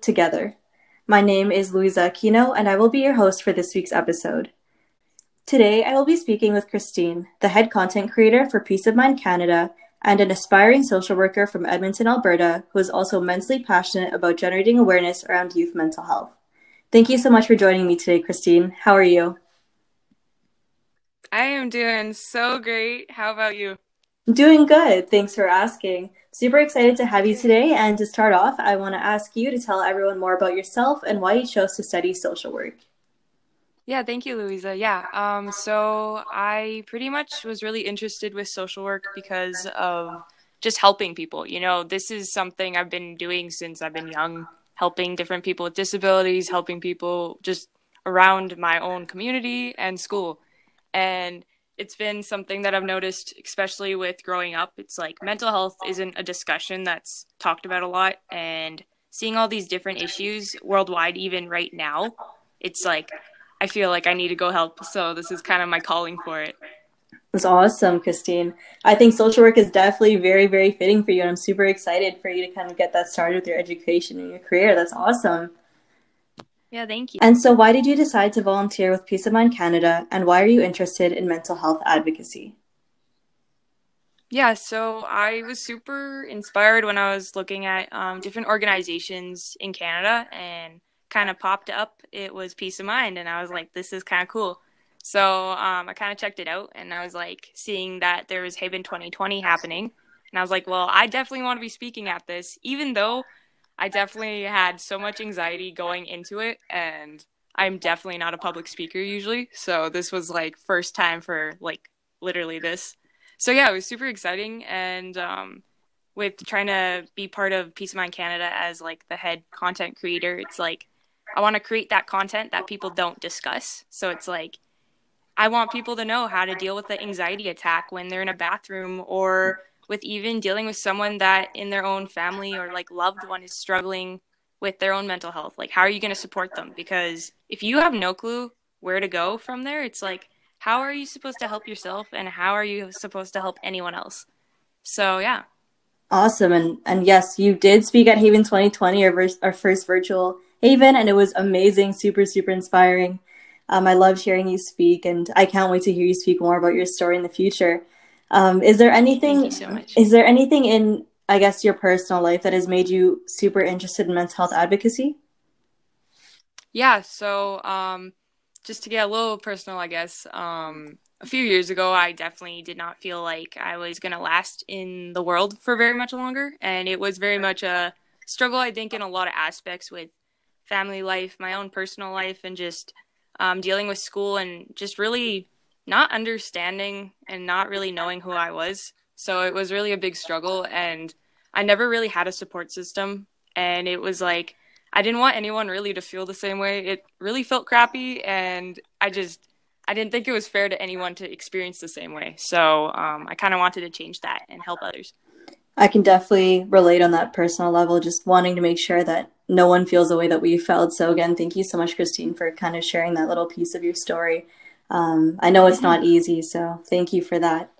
to Together. My name is Luisa Aquino, and I will be your host for this week's episode. Today, I will be speaking with Christine, the head content creator for Peace of Mind Canada and an aspiring social worker from Edmonton, Alberta, who is also immensely passionate about generating awareness around youth mental health. Thank you so much for joining me today, Christine. How are you? I am doing so great. How about you? Doing good. Thanks for asking. Super excited to have you today. And to start off, I want to ask you to tell everyone more about yourself and why you chose to study social work. Yeah, thank you, Louisa. Yeah, um, so I pretty much was really interested with social work because of just helping people. You know, this is something I've been doing since I've been young, helping different people with disabilities, helping people just around my own community and school. And it's been something that I've noticed, especially with growing up. It's like mental health isn't a discussion that's talked about a lot. And seeing all these different issues worldwide, even right now, it's like I feel like I need to go help. So this is kind of my calling for it. That's awesome, Christine. I think social work is definitely very, very fitting for you. And I'm super excited for you to kind of get that started with your education and your career. That's awesome. Yeah, thank you. And so, why did you decide to volunteer with Peace of Mind Canada, and why are you interested in mental health advocacy? Yeah, so I was super inspired when I was looking at um, different organizations in Canada and kind of popped up. It was Peace of Mind, and I was like, this is kind of cool. So um, I kind of checked it out, and I was like, seeing that there was Haven 2020 happening. And I was like, well, I definitely want to be speaking at this, even though I definitely had so much anxiety going into it and I'm definitely not a public speaker usually. So this was like first time for like literally this. So yeah, it was super exciting and um with trying to be part of Peace of Mind Canada as like the head content creator, it's like I want to create that content that people don't discuss. So it's like I want people to know how to deal with the anxiety attack when they're in a bathroom or with even dealing with someone that in their own family or like loved one is struggling with their own mental health like how are you going to support them? Because if you have no clue where to go from there it's like how are you supposed to help yourself and how are you supposed to help anyone else? So yeah. Awesome and and yes you did speak at haven 2020 our, our first virtual haven and it was amazing super super inspiring. Um, i loved hearing you speak and i can't wait to hear you speak more about your story in the future um, is there anything? So is there anything in I guess your personal life that has made you super interested in mental health advocacy? Yeah. So um, just to get a little personal, I guess. Um, a few years ago, I definitely did not feel like I was going to last in the world for very much longer. And it was very much a struggle, I think, in a lot of aspects with family life, my own personal life, and just um, dealing with school and just really not understanding and not really knowing who I was. So it was really a big struggle and I never really had a support system and it was like I didn't want anyone really to feel the same way. It really felt crappy and I just I didn't think it was fair to anyone to experience the same way. So um, I kind of wanted to change that and help others. I can definitely relate on that personal level, just wanting to make sure that no one feels the way that we felt. So again, thank you so much, Christine, for kind of sharing that little piece of your story. Um, I know it's not easy, so thank you for that.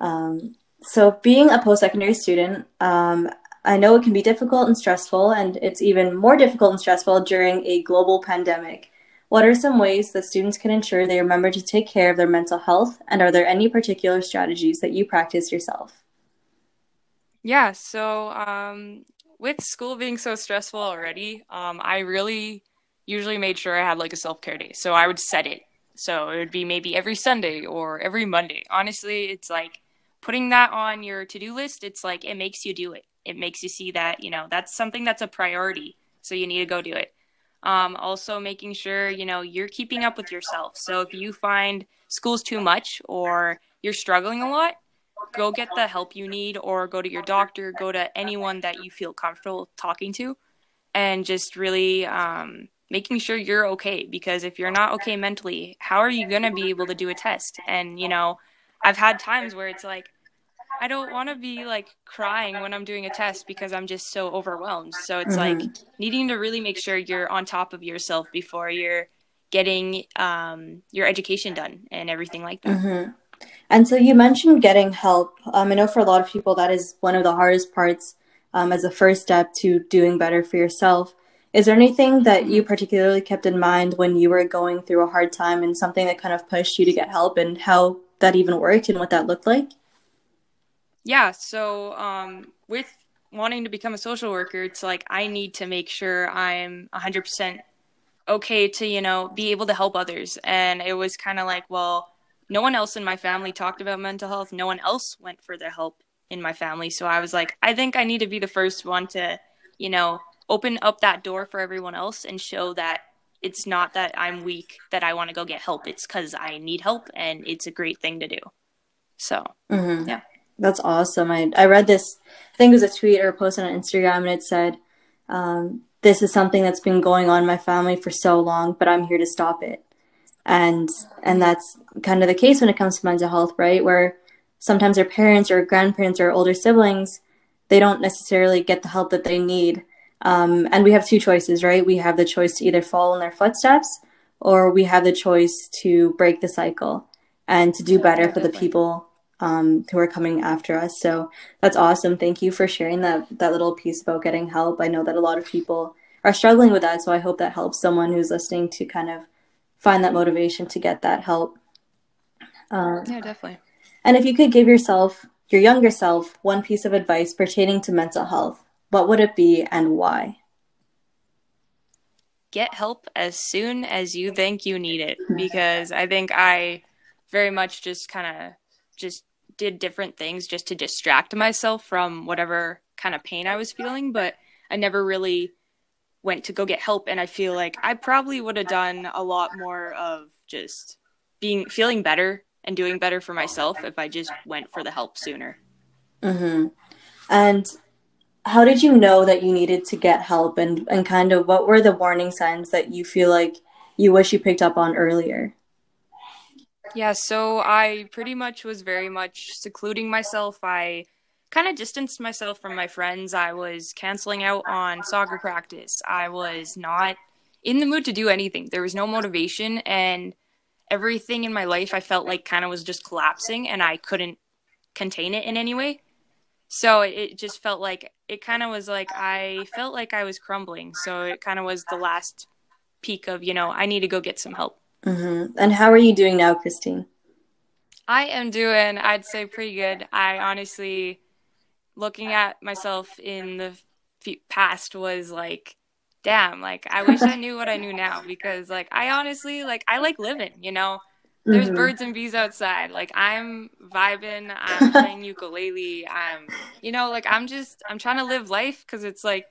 Um, so, being a post secondary student, um, I know it can be difficult and stressful, and it's even more difficult and stressful during a global pandemic. What are some ways that students can ensure they remember to take care of their mental health, and are there any particular strategies that you practice yourself? Yeah, so um, with school being so stressful already, um, I really usually made sure I had like a self care day. So I would set it so it would be maybe every Sunday or every Monday. Honestly, it's like putting that on your to do list, it's like it makes you do it. It makes you see that, you know, that's something that's a priority. So you need to go do it. Um, also, making sure, you know, you're keeping up with yourself. So if you find school's too much or you're struggling a lot, go get the help you need or go to your doctor, go to anyone that you feel comfortable talking to, and just really um, making sure you're okay because if you're not okay mentally how are you going to be able to do a test and you know i've had times where it's like i don't want to be like crying when i'm doing a test because i'm just so overwhelmed so it's mm-hmm. like needing to really make sure you're on top of yourself before you're getting um, your education done and everything like that mm-hmm. and so you mentioned getting help um, i know for a lot of people that is one of the hardest parts um, as a first step to doing better for yourself. Is there anything that you particularly kept in mind when you were going through a hard time and something that kind of pushed you to get help and how that even worked and what that looked like? Yeah, so um, with wanting to become a social worker, it's like I need to make sure I'm 100% okay to, you know, be able to help others. And it was kind of like, well, no one else in my family talked about mental health. No one else went for the help in my family. So I was like, I think I need to be the first one to, you know, open up that door for everyone else and show that it's not that I'm weak that I want to go get help. It's because I need help and it's a great thing to do. So, mm-hmm. yeah. That's awesome. I, I read this, I think it was a tweet or a post on Instagram, and it said, um, This is something that's been going on in my family for so long, but I'm here to stop it. And and that's kind of the case when it comes to mental health, right? Where sometimes our parents or grandparents or older siblings, they don't necessarily get the help that they need. Um, and we have two choices, right? We have the choice to either follow in their footsteps or we have the choice to break the cycle and to do better for the people um, who are coming after us. So that's awesome. Thank you for sharing that that little piece about getting help. I know that a lot of people are struggling with that, so I hope that helps someone who's listening to kind of find that motivation to get that help. Um, yeah, definitely. And if you could give yourself, your younger self, one piece of advice pertaining to mental health, what would it be and why? Get help as soon as you think you need it, because I think I very much just kind of just did different things just to distract myself from whatever kind of pain I was feeling, but I never really went to go get help and I feel like I probably would have done a lot more of just being feeling better and doing better for myself if I just went for the help sooner. Mhm. And how did you know that you needed to get help and and kind of what were the warning signs that you feel like you wish you picked up on earlier? Yeah, so I pretty much was very much secluding myself. I kind of distanced myself from my friends. I was canceling out on soccer practice. I was not in the mood to do anything. There was no motivation and everything in my life I felt like kind of was just collapsing and I couldn't contain it in any way. So it just felt like it kind of was like I felt like I was crumbling. So it kind of was the last peak of, you know, I need to go get some help. Mm-hmm. And how are you doing now, Christine? I am doing, I'd say, pretty good. I honestly, looking at myself in the past, was like, damn, like, I wish I knew what I knew now because, like, I honestly, like, I like living, you know? There's mm-hmm. birds and bees outside. Like, I'm vibing, I'm playing ukulele, I'm, you know, like, I'm just, I'm trying to live life because it's like,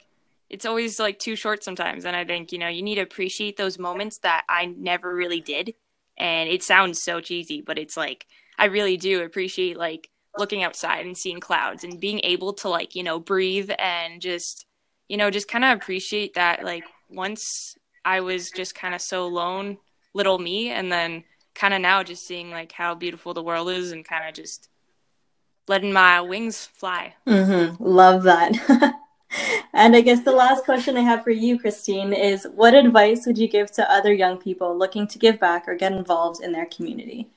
it's always like too short sometimes and i think you know you need to appreciate those moments that i never really did and it sounds so cheesy but it's like i really do appreciate like looking outside and seeing clouds and being able to like you know breathe and just you know just kind of appreciate that like once i was just kind of so lone little me and then kind of now just seeing like how beautiful the world is and kind of just letting my wings fly mm-hmm. love that and I guess the last question I have for you, Christine, is what advice would you give to other young people looking to give back or get involved in their community?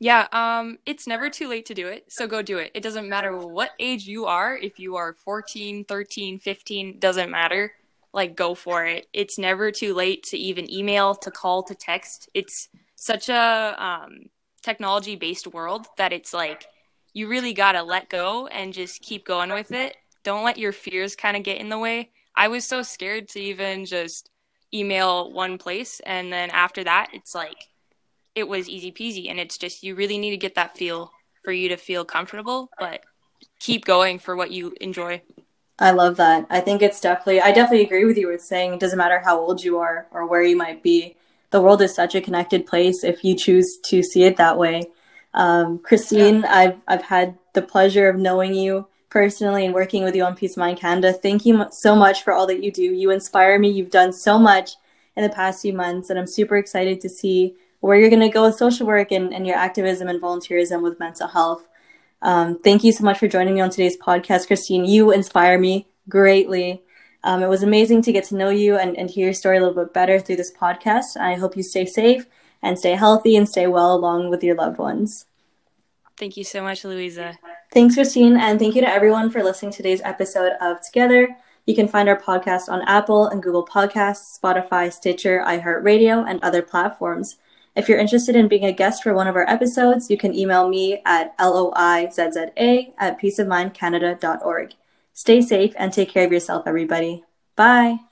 Yeah, um, it's never too late to do it, so go do it. It doesn't matter what age you are, if you are 14, 13, 15, doesn't matter. Like, go for it. It's never too late to even email, to call, to text. It's such a um, technology based world that it's like you really got to let go and just keep going with it don't let your fears kind of get in the way. I was so scared to even just email one place and then after that it's like it was easy peasy and it's just you really need to get that feel for you to feel comfortable but keep going for what you enjoy i love that i think it's definitely i definitely agree with you with saying it doesn't matter how old you are or where you might be the world is such a connected place if you choose to see it that way um, christine yeah. i've i've had the pleasure of knowing you personally and working with you on Peace of Mind Canada. Thank you so much for all that you do. You inspire me. You've done so much in the past few months, and I'm super excited to see where you're going to go with social work and, and your activism and volunteerism with mental health. Um, thank you so much for joining me on today's podcast, Christine. You inspire me greatly. Um, it was amazing to get to know you and, and hear your story a little bit better through this podcast. I hope you stay safe and stay healthy and stay well along with your loved ones. Thank you so much, Louisa. Thanks, Christine, and thank you to everyone for listening to today's episode of Together. You can find our podcast on Apple and Google Podcasts, Spotify, Stitcher, iHeartRadio, and other platforms. If you're interested in being a guest for one of our episodes, you can email me at luisa at peaceofmindcanada.org. Stay safe and take care of yourself, everybody. Bye.